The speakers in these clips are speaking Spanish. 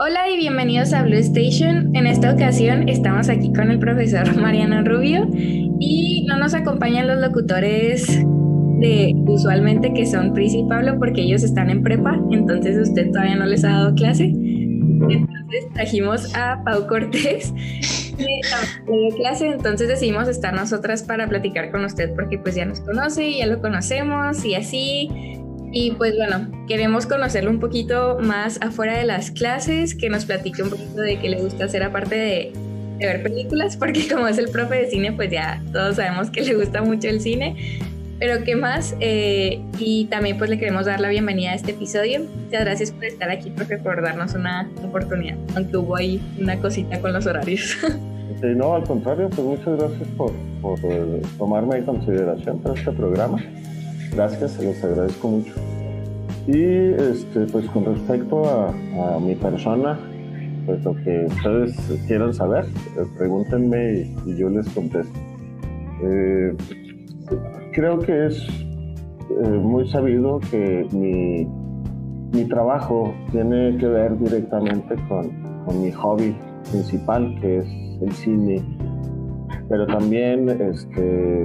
Hola y bienvenidos a Blue Station. En esta ocasión estamos aquí con el profesor Mariano Rubio y no nos acompañan los locutores de usualmente que son Pris y Pablo porque ellos están en prepa, entonces usted todavía no les ha dado clase. Entonces trajimos a Pau Cortés que también clase, entonces decidimos estar nosotras para platicar con usted porque pues ya nos conoce, ya lo conocemos y así y pues bueno, queremos conocerlo un poquito más afuera de las clases, que nos platique un poquito de qué le gusta hacer aparte de, ver películas, porque como es el profe de cine, pues ya todos sabemos que le gusta mucho el cine. Pero qué más, eh, y también pues le queremos dar la bienvenida a este episodio. Muchas gracias por estar aquí, profe, por darnos una oportunidad, aunque hubo ahí una cosita con los horarios. No, al contrario, pues muchas gracias por, por eh, tomarme en consideración para este programa. Gracias, se los agradezco mucho. Y este, pues con respecto a, mi persona, pues lo que ustedes quieran saber, eh, pregúntenme y, yo les contesto. Eh, creo que es eh, muy sabido que mi, mi, trabajo tiene que ver directamente con, con mi hobby principal, que es el cine, pero también este,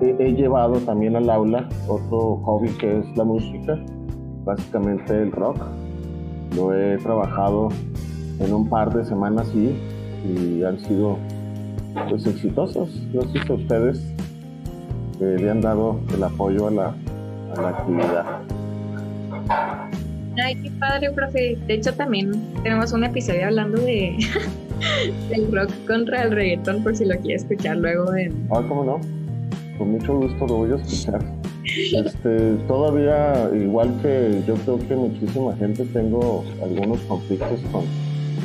he, llevado también al aula otro hobby que es la música, básicamente el rock. Lo he trabajado en un par de semanas y, y han sido pues exitosos. No sé si ustedes eh, le han dado el apoyo a la, a la actividad. Ay, qué padre, profe. De hecho, también tenemos un episodio hablando de del rock contra el reggaetón, por si lo quiere escuchar luego en... Ah, ¿cómo no? Con mucho gusto lo voy a escuchar. Este, todavía, igual que yo creo que muchísima gente, tengo algunos conflictos con,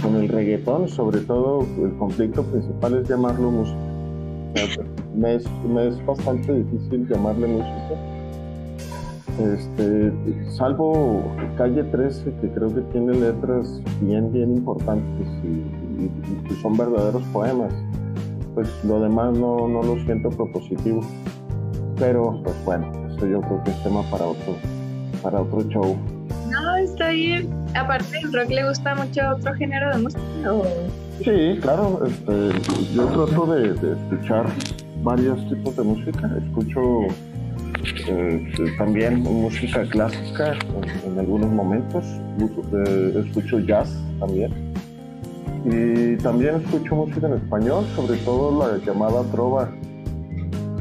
con el reggaetón, sobre todo el conflicto principal es llamarlo música. me, es, me es bastante difícil llamarle música. Este, salvo Calle 13, que creo que tiene letras bien, bien importantes y son verdaderos poemas pues lo demás no, no lo siento propositivo. Pero, pues bueno, eso yo creo que es tema para otro, para otro show. No, está bien. Aparte del rock, ¿le gusta mucho otro género de música? Sí, claro. Este, yo trato de, escuchar varios tipos de música. Escucho eh, también música clásica en, algunos momentos. Eh, escucho jazz también y también escucho música en español, sobre todo la llamada trova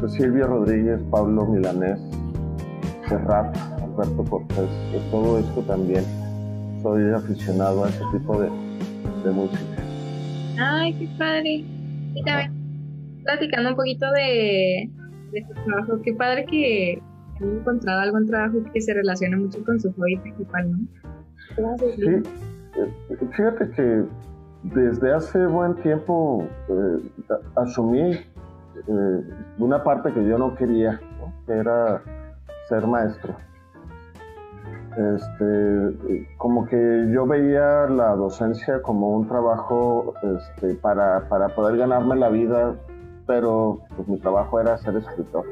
de Silvia Rodríguez, Pablo Milanés, Serrat, Alberto Cortés, de todo esto también soy aficionado a ese tipo de, música. Ay, qué padre. Y también platicando un poquito de, de su trabajo, qué padre que han encontrado algún trabajo que se relacione mucho con su hobby principal, ¿no? Sí, eh, fíjate que desde hace buen tiempo eh, asumí eh, una parte que yo no quería, que era ser maestro. Este, como que yo veía la docencia como un trabajo este, para, para, poder ganarme la vida, pero pues, mi trabajo era ser escritor.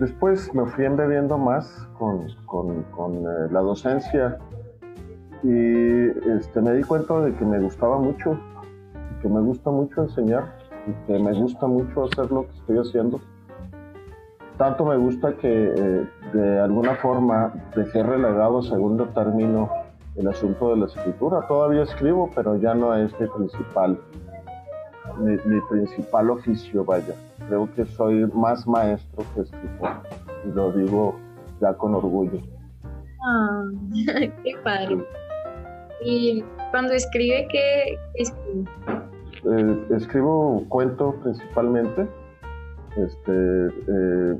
Después me fui embebiendo más con, con, eh, la docencia y este, me di cuenta de que me gustaba mucho, que me gusta mucho enseñar y que me gusta mucho hacer lo que estoy haciendo. Tanto me gusta que eh, de alguna forma dejé relegado a segundo término el asunto de la escritura. Todavía escribo, pero ya no es mi principal, mi, mi principal oficio, vaya. Creo que soy más maestro que escritor y lo digo ya con orgullo. Ah, qué padre. Y cuando escribe, ¿qué escribe? Eh, escribo cuentos principalmente. Este, eh,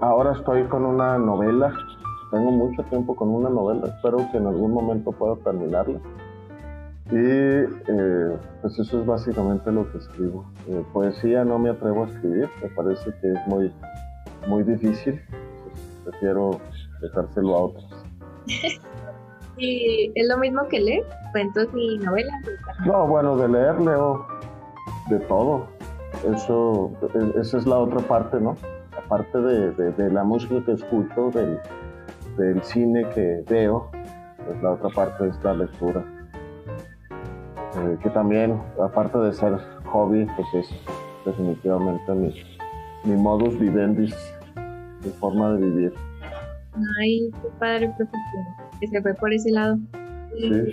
ahora estoy con una novela. Tengo mucho tiempo con una novela. Espero que en algún momento pueda terminarla. Y eh, pues eso es básicamente lo que escribo. poesía no me atrevo a escribir. Me parece que es muy, muy difícil. prefiero dejárselo a otros. ¿Y es lo mismo que leer? ¿Cuentos y novelas? No, bueno, de leer leo de todo. Eso, esa es la otra parte, ¿no? Aparte de, de, la música que escucho, del, del, cine que veo, pues, la otra parte es la lectura. Eh, que también, aparte de ser hobby, pues es definitivamente mi, mi modus vivendi, mi forma de vivir. Ay, qué padre, profesor, que se fue por ese lado. Sí.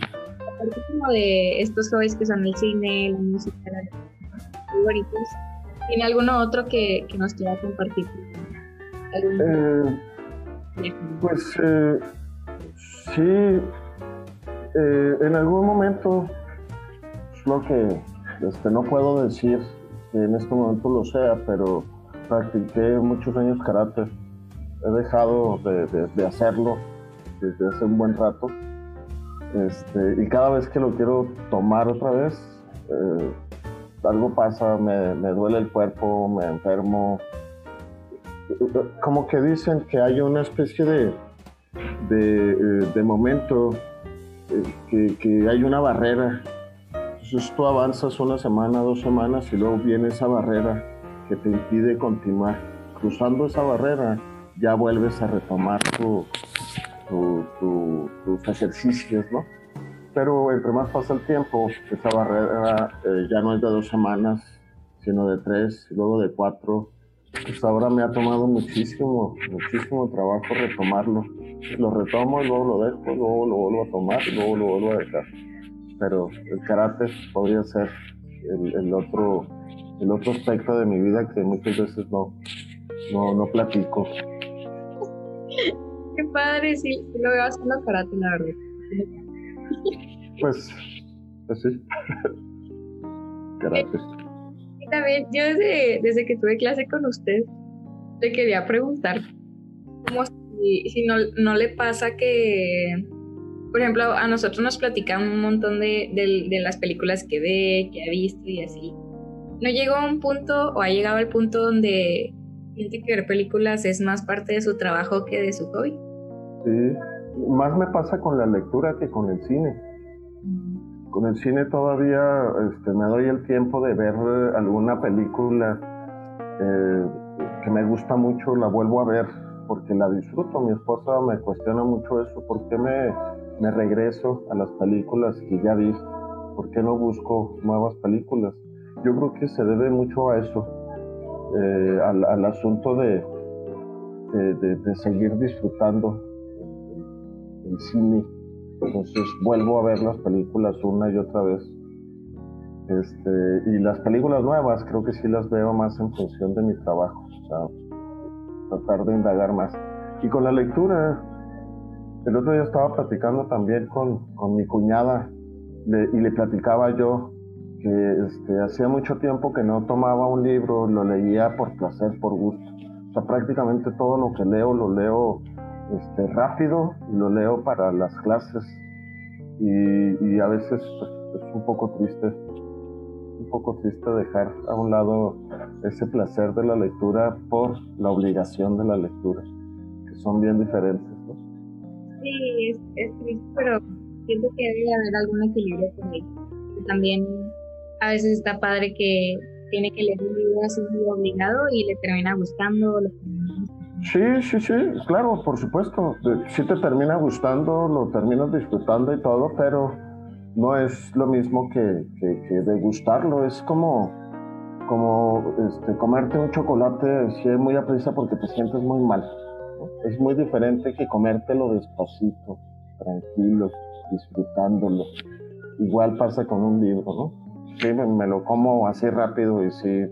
Aparte como de estos hobbies que son el cine, la música, la favoritos, ¿tiene alguno otro que, que nos quiera compartir? Eh, pues eh, sí, eh, en algún momento lo que este, no puedo decir que en este momento lo sea, pero practiqué muchos años karate. He dejado de, hacerlo desde hace un buen rato. Este, y cada vez que lo quiero tomar otra vez, eh, algo pasa, me, duele el cuerpo, me enfermo. Como que dicen que hay una especie de, de, eh, momento eh, que, que hay una barrera entonces tú avanzas una semana, dos semanas y luego viene esa barrera que te impide continuar. Cruzando esa barrera ya vuelves a retomar tus ejercicios, ¿no? Pero entre más pasa el tiempo, esa barrera eh, ya no es de dos semanas, sino de tres, luego de cuatro. Pues ahora me ha tomado muchísimo, muchísimo trabajo retomarlo. Lo retomo y luego lo dejo, luego lo vuelvo a tomar luego lo vuelvo a dejar pero el karate podría ser el, otro el otro aspecto de mi vida que muchas veces no, no, no platico. Padre, sí, lo veo haciendo karate, la verdad. Pues, pues sí. karate. Y también, yo desde, desde que tuve clase con usted, le quería preguntar, como si, si no, no le pasa que por ejemplo, a nosotros nos platican un montón de, las películas que ve, que ha visto y así. ¿No llegó a un punto o ha llegado al punto donde siente que ver películas es más parte de su trabajo que de su hobby? Sí, más me pasa con la lectura que con el cine. Con el cine todavía este, me doy el tiempo de ver alguna película eh, que me gusta mucho, la vuelvo a ver porque la disfruto. Mi esposa me cuestiona mucho eso, ¿por qué me me regreso a las películas que ya vi, ¿por qué no busco nuevas películas? Yo creo que se debe mucho a eso, eh, al, asunto de, de, seguir disfrutando el, cine. Entonces vuelvo a ver las películas una y otra vez. Este, y las películas nuevas creo que sí las veo más en función de mi trabajo, o sea, tratar de indagar más. Y con la lectura, el otro día estaba platicando también con, con mi cuñada y le platicaba yo que este, hacía mucho tiempo que no tomaba un libro, lo leía por placer, por gusto. O sea, prácticamente todo lo que leo lo leo este, rápido y lo leo para las clases. Y, a veces pues, es un poco triste, un poco triste dejar a un lado ese placer de la lectura por la obligación de la lectura, que son bien diferentes sí, es, es triste, pero siento que debe haber algún equilibrio con ahí. También a veces está padre que tiene que leer un libro así obligado y le termina gustando. Sí, sí, sí, claro, por supuesto. Sí te termina gustando, lo terminas disfrutando y todo, pero no es lo mismo que, que, degustarlo. Es como, como este, comerte un chocolate si es muy aprisa porque te sientes muy mal. Es muy diferente que comértelo despacito, tranquilo, disfrutándolo. Igual pasa con un libro, ¿no? Sí, me, lo como así rápido y sí,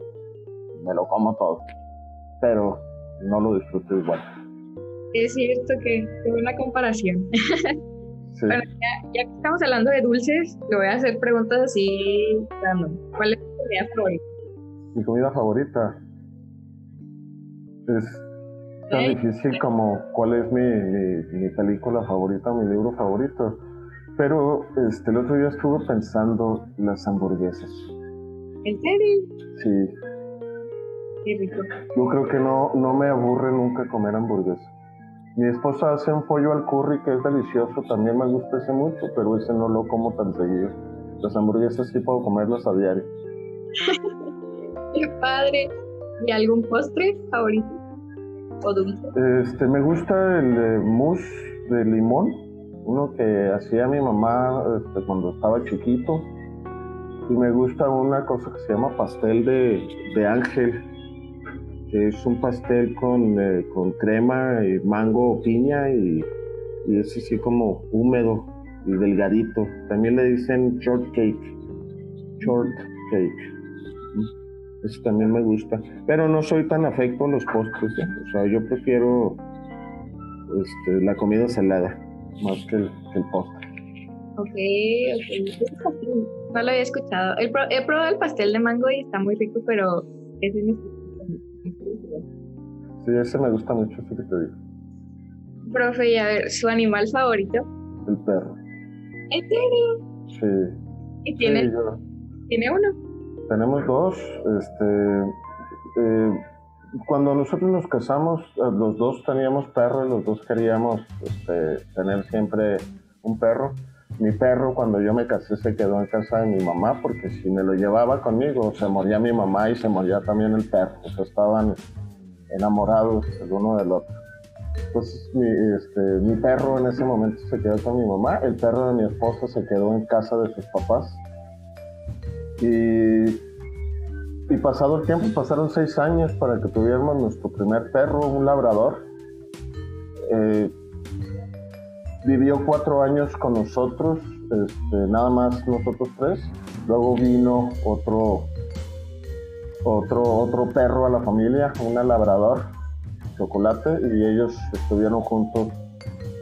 me lo como todo, pero no lo disfruto igual. Es cierto que es una comparación. Sí. Bueno, ya, ya, que estamos hablando de dulces, le voy a hacer preguntas así ¿Cuál es tu comida favorita? Mi comida favorita es tan difícil como cuál es mi, mi, película favorita, mi libro favorito. Pero este, el otro día estuve pensando las hamburguesas. ¿En serio? Sí. Qué rico. Yo creo que no, no me aburre nunca comer hamburguesas. Mi esposa hace un pollo al curry que es delicioso, también me gusta ese mucho, pero ese no lo como tan seguido. Las hamburguesas sí puedo comerlas a diario. Qué padre. ¿Y algún postre favorito? Este, me gusta el mousse de limón uno que hacía mi mamá este, cuando estaba chiquito. Y me gusta una cosa que se llama pastel de, ángel, que es un pastel con, eh, con crema y mango o piña y, es así como húmedo y delgadito. También le dicen shortcake. Shortcake. Eso también me gusta. Pero no soy tan afecto a los postres. ¿eh? O sea, yo prefiero este, la comida salada más que el, postre. Ok, ok. No lo había escuchado. He, probado el pastel de mango y está muy rico, pero es Sí, ese me gusta mucho, que te digo. Profe, y a ver, ¿su animal favorito? El perro. ¿En serio? Sí. ¿Y tiene, ¿tiene uno? Tenemos dos. Este, eh, cuando nosotros nos casamos, eh, los dos teníamos perro y los dos queríamos este, tener siempre un perro. Mi perro cuando yo me casé se quedó en casa de mi mamá porque si me lo llevaba conmigo se moría mi mamá y se moría también el perro. O sea, estaban enamorados el uno del otro. Entonces mi, este, mi perro en ese momento se quedó con mi mamá, el perro de mi esposa se quedó en casa de sus papás. Y, y pasado el tiempo, pasaron seis años para que tuviéramos nuestro primer perro, un labrador. Eh, vivió cuatro años con nosotros, este, nada más nosotros tres. Luego vino otro, otro, otro perro a la familia, un labrador, chocolate, y ellos estuvieron juntos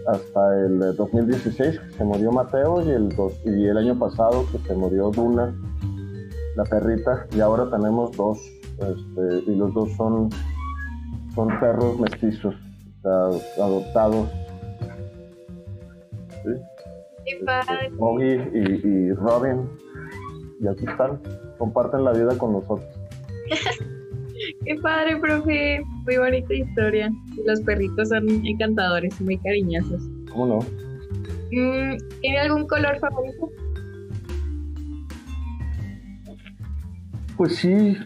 hasta el 2016, que se murió Mateo, y el, y el año pasado, que se murió Duna, la perrita, y ahora tenemos dos, este, y los dos son, son perros mestizos, adoptados. ¿sí? y, y Robin, y aquí están, comparten la vida con nosotros. Qué padre, profe. Muy bonita historia. Los perritos son encantadores, muy cariñosos. ¿Cómo no? Mm, ¿Tiene algún color favorito? Pues sí,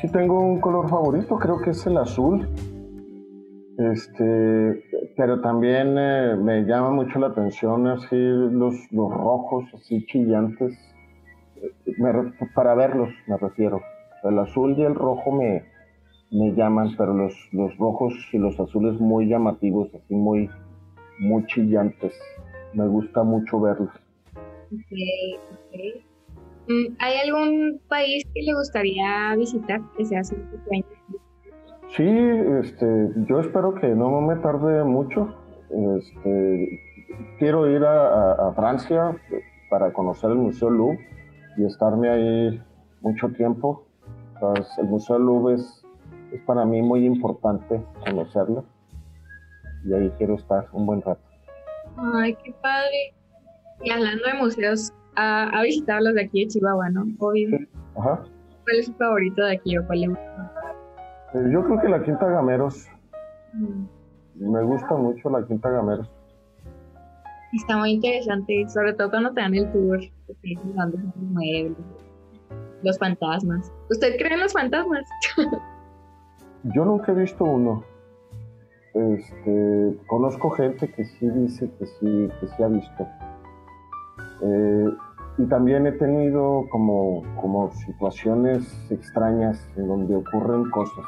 sí tengo un color favorito, creo que es el azul. Este, pero también eh, me llama mucho la atención así los, los rojos, así chillantes, para verlos me refiero. El azul y el rojo me, me llaman, pero los, los rojos y los azules muy llamativos, así muy, muy chillantes. Me gusta mucho verlos. Mm, ¿Hay algún país que le gustaría visitar que sea su sueño? Sí, este, yo espero que no me tarde mucho. Este, quiero ir a, a, Francia para conocer el Museo Louvre y estarme ahí mucho tiempo. El Museo Louvre es, es, para mí muy importante conocerlo y ahí quiero estar un buen rato. Ay, qué padre. Y hablando de museos, ha, visitado los de aquí de Chihuahua, ¿no? Obvio. Ajá. ¿Cuál es su favorito de aquí o cuál es? Eh, yo creo que la Quinta Gameros. Mm. Me gusta mucho la Quinta Gameros. Está muy interesante, sobre todo cuando te dan el tour, los muebles, los fantasmas. ¿Usted cree en los fantasmas? Yo nunca he visto uno. Este, conozco gente que sí dice que sí, que sí ha visto. Eh, y también he tenido como, como situaciones extrañas en donde ocurren cosas.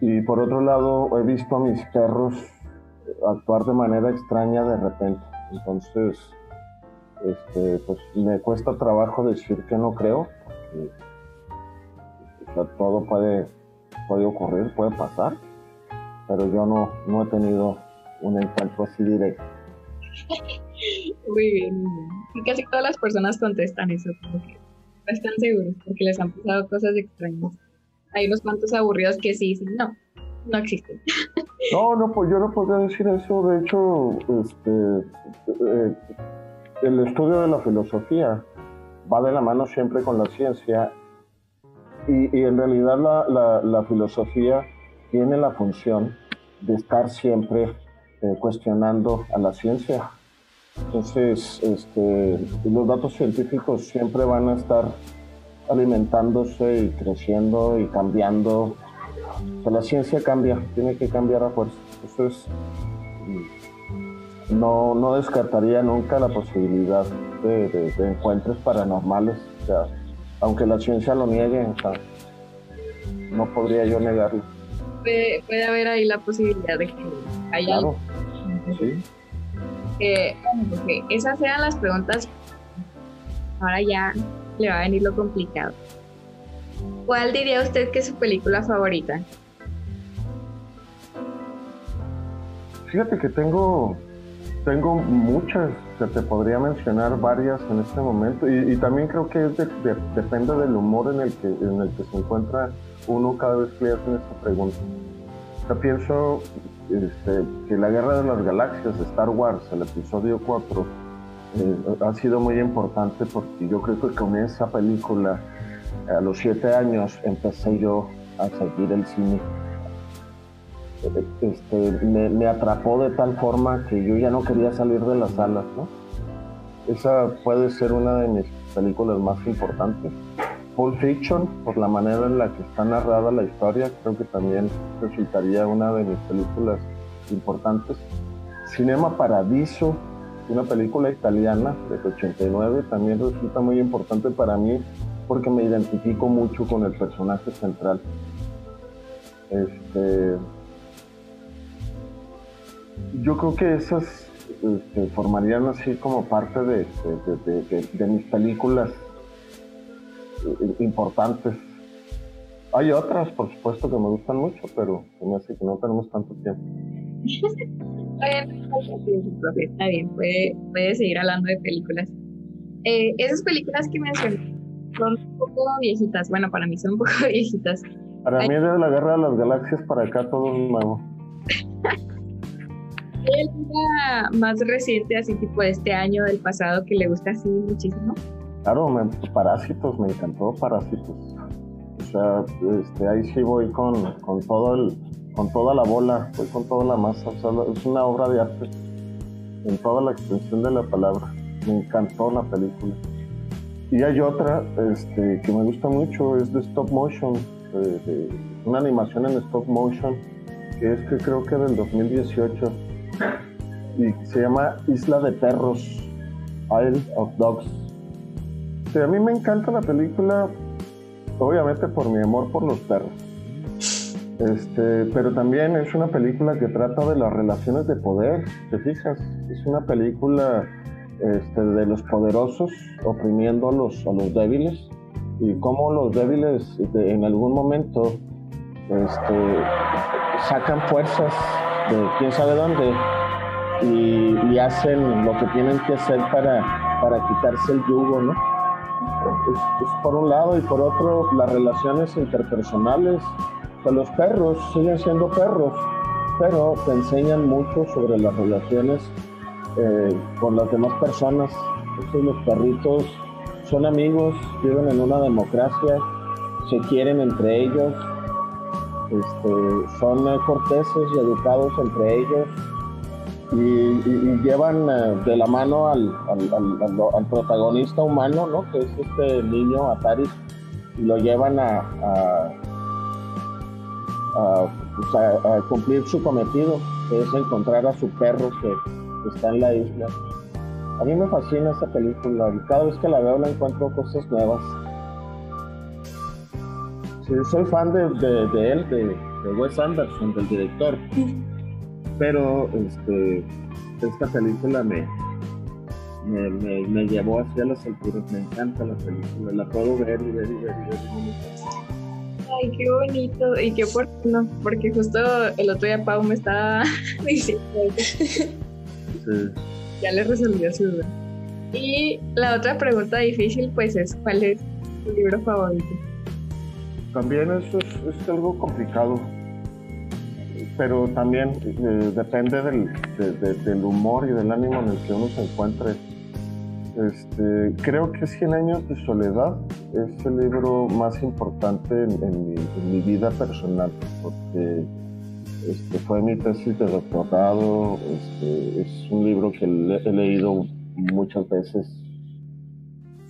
Y por otro lado, he visto a mis perros actuar de manera extraña de repente. Entonces, este, pues me cuesta trabajo decir que no creo, porque todo puede, puede ocurrir, puede pasar, pero yo no, no he tenido un encuentro así directo. Muy bien, Y casi todas las personas contestan eso, porque no están seguros, porque les han pasado cosas extrañas. Hay unos cuantos aburridos que sí dicen, no, no existen. No, no, pues yo no podría decir eso. De hecho, este, eh, el estudio de la filosofía va de la mano siempre con la ciencia y, en realidad la, filosofía tiene la función de estar siempre eh, cuestionando a la ciencia. Entonces, este, los datos científicos siempre van a estar alimentándose y creciendo y cambiando. La ciencia cambia, tiene que cambiar a fuerza. Entonces, no, no descartaría nunca la posibilidad de, encuentros paranormales, o sea, aunque la ciencia lo niegue, no podría yo negarlo. Puede, haber ahí la posibilidad de que haya claro. sí. esas sean las preguntas. Ahora ya le va a venir lo complicado. ¿Cuál diría usted que es su película favorita? Fíjate que tengo, tengo muchas, se te podría mencionar varias en este momento y, también creo que depende del humor en el, que, en el que se encuentra uno cada vez que le hacen esta pregunta. Yo pienso este, que la Guerra de las Galaxias, Star Wars, el episodio 4, eh, ha sido muy importante porque yo creo que con esa película, a los siete años, empecé yo a seguir el cine este, me, atrapó de tal forma que yo ya no quería salir de las salas, ¿no? Esa puede ser una de mis películas más importantes. Pulp Fiction, por la manera en la que está narrada la historia, creo que también resultaría una de mis películas importantes. Cinema Paradiso, una película italiana de 89, también resulta muy importante para mí porque me identifico mucho con el personaje central. Este, yo creo que esas este, formarían así como parte de, mis películas eh, importantes. Hay otras, por supuesto, que me gustan mucho, pero me hace que no tenemos tanto tiempo. Está bien, puede, puede seguir hablando de películas. Eh, esas películas que mencioné son un poco viejitas. Bueno, para mí son un poco viejitas. Para mí, desde la Guerra de las Galaxias para acá, todo es nuevo. ¿Hay alguna más reciente, así tipo de este año, del pasado, que le gusta así muchísimo? Claro, Parásitos, me encantó Parásitos. O sea, este, ahí sí voy con, con, todo el, con toda la bola, voy con toda la masa. es una obra de arte en toda la extensión de la palabra. Me encantó la película. Y hay otra este, que me gusta mucho, es de stop motion, una animación en stop motion, que es que creo que del 2018 y se llama Isla de Perros, Isle of Dogs. a mí me encanta la película, obviamente por mi amor por los perros. Este, pero también es una película que trata de las relaciones de poder, ¿te fijas? Es una película este, de los poderosos oprimiendo a los, a los débiles y cómo los débiles en algún momento este, sacan fuerzas quién sabe dónde y, hacen lo que tienen que hacer para, para quitarse el yugo, ¿no? Es, por un lado y por otro las relaciones interpersonales. Los perros siguen siendo perros, pero te enseñan mucho sobre las relaciones eh, con las demás personas. Estos los perritos son amigos, viven en una democracia, se quieren entre ellos, este, son eh, corteses y educados entre ellos y, llevan eh, de la mano al, protagonista humano, ¿no? que es este niño Atari, y lo llevan a, pues, a, cumplir su cometido, que es encontrar a su perro que, está en la isla. A mí me fascina esta película y cada vez que la veo la encuentro cosas nuevas soy fan de, él, de, Wes Anderson, del director. Pero este, esta película me, me, llevó hacia las alturas. Me encanta la película. La puedo ver y ver y ver y ver. Ay, qué bonito y qué oportuno, porque justo el otro día Pau me estaba diciendo. Ya le resolvió su duda. Y la otra pregunta difícil, pues, es: ¿cuál es tu libro favorito? También eso es, algo complicado, pero también eh, depende del, humor y del ánimo en el que uno se encuentre. Este, creo que Cien años de soledad es el libro más importante en, mi, vida personal, porque este, fue mi tesis de doctorado, este, es un libro que he leído muchas veces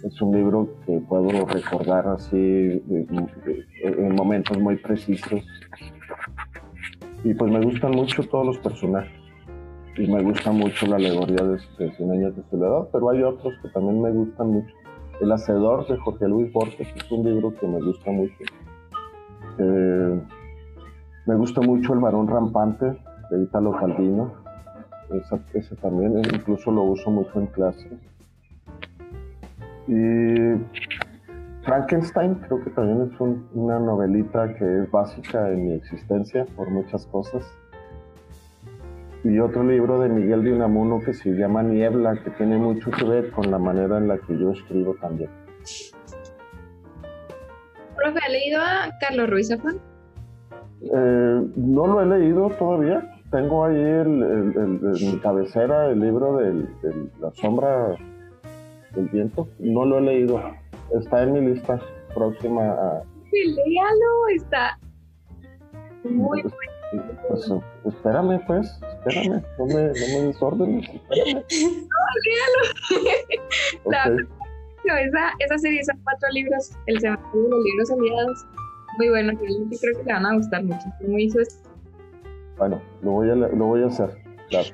es un libro que puedo recordar así en momentos muy precisos. Y pues me gustan mucho todos los personajes. me gusta mucho la alegoría de, de Cien años de soledad, pero hay otros que también me gustan mucho. El Hacedor de Jorge Luis Borges es un libro que me gusta mucho. Eh, me gusta mucho El varón rampante de Italo Calvino. ese también, incluso lo uso mucho en clase. Y Frankenstein creo que también es una novelita que es básica en mi existencia por muchas cosas. Y otro libro de Miguel de Unamuno que se llama Niebla, que tiene mucho que ver con la manera en la que yo escribo también. ¿Profe, ha leído a Carlos Ruiz Zafón? Eh, no lo he leído todavía. Tengo ahí el, en mi cabecera el libro de La sombra del viento. No lo he leído. Está en mi lista próxima a... Sí, léalo, está muy pues, pues, espérame, pues, espérame, no me, no me desórdenes, espérame. No, léalo. esa, esa serie, son cuatro libros, El Cementerio de los Libros Aliados, muy bueno, realmente creo que te van a gustar mucho. Muy. Bueno, lo voy a, lo voy a hacer, claro.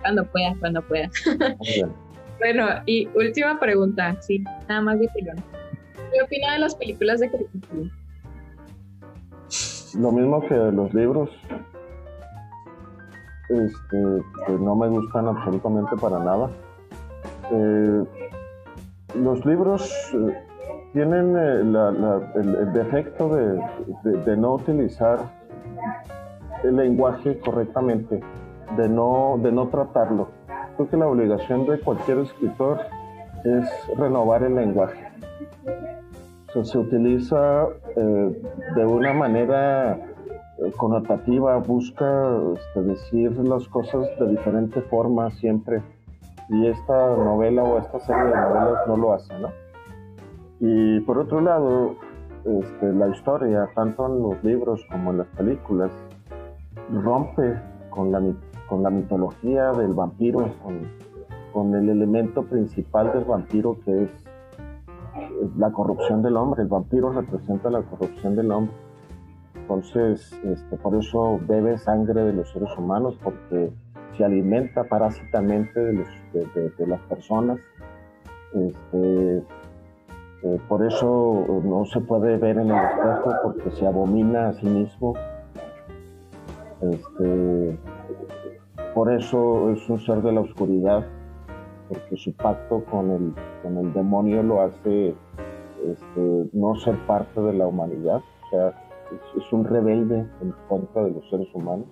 Cuando pueda, cuando pueda. Muy bien. Bueno, y última pregunta, sí, nada más de pilón. ¿Qué opina de las películas de Crepúsculo? Lo mismo que los libros. Este, que no me gustan absolutamente para nada. Eh, los libros eh, tienen eh, el, defecto de, no utilizar el lenguaje correctamente, de no, de no tratarlo. Creo que la obligación de cualquier escritor es renovar el lenguaje. se utiliza eh, de una manera eh, connotativa, busca este, decir las cosas de diferente forma siempre. Y esta novela o esta serie de novelas no lo hace, ¿no? Y por otro lado, este, la historia, tanto en los libros como en las películas, rompe con la, con la mitología del vampiro, con, el elemento principal del vampiro que es la corrupción del hombre. El vampiro representa la corrupción del hombre. Entonces, este, por eso bebe sangre de los seres humanos, porque se alimenta parásitamente de, de las personas. Este, eh, por eso no se puede ver en el espejo porque se abomina a sí mismo. Este, por eso es un ser de la oscuridad, porque su pacto con el, con el demonio lo hace este, no ser parte de la humanidad. O sea, es, un rebelde en contra de los seres humanos.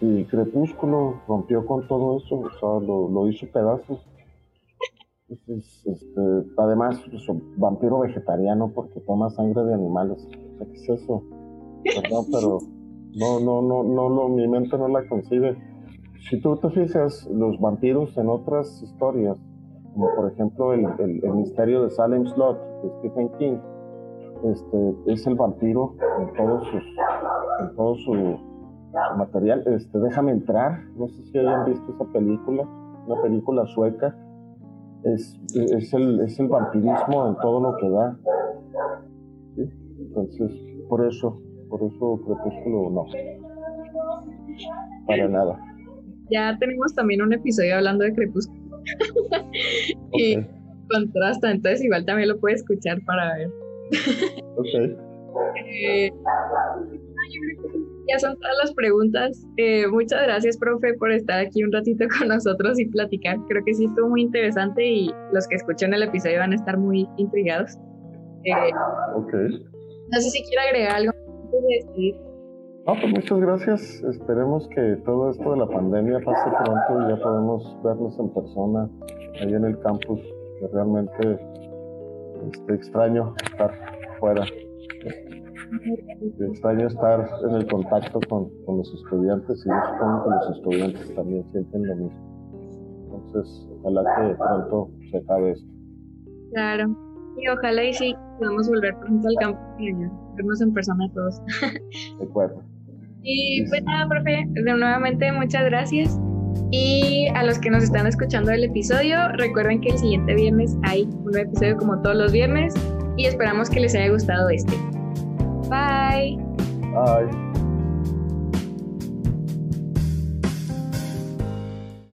Y Crepúsculo rompió con todo eso, o sea, lo, lo hizo pedazos este, además, pues, vampiro vegetariano porque toma sangre de animales. ¿qué es eso? Perdón, pero no, no, no, no, no, mi mente no la concibe. Si tú te fijas, los vampiros en otras historias, como por ejemplo el, el, misterio de Salem Slot de Stephen King, este, es el vampiro en todo, sus, en todo su, material. Este, Déjame entrar, no sé si hayan visto esa película, una película sueca es, es, el, es el vampirismo en todo lo que da. Entonces, por eso, por eso Crepúsculo no. Para nada. Ya tenemos también un episodio hablando de Crepúsculo. y contrasta, entonces igual también lo puede escuchar para ver. ok. Eh, ya son todas las preguntas. Eh, muchas gracias, profe, por estar aquí un ratito con nosotros y platicar. Creo que sí estuvo muy interesante y los que escuchan el episodio van a estar muy intrigados. Eh, ok. No sé si quiere agregar algo de despedir. No, pues muchas gracias. Esperemos que todo esto de la pandemia pase pronto y ya podemos vernos en persona ahí en el campus, que realmente este, extraño estar fuera. Extraño estar en el contacto con, los estudiantes y yo supongo que los estudiantes también sienten lo mismo. Entonces, ojalá que pronto se acabe esto. Claro, y ojalá y sí podamos volver pronto al campo vernos en persona todos. De acuerdo. Y pues nada, profe, nuevamente muchas gracias. Y a los que nos están escuchando el episodio, recuerden que el siguiente viernes hay un nuevo episodio como todos los viernes y esperamos que les haya gustado este. Bye. Bye.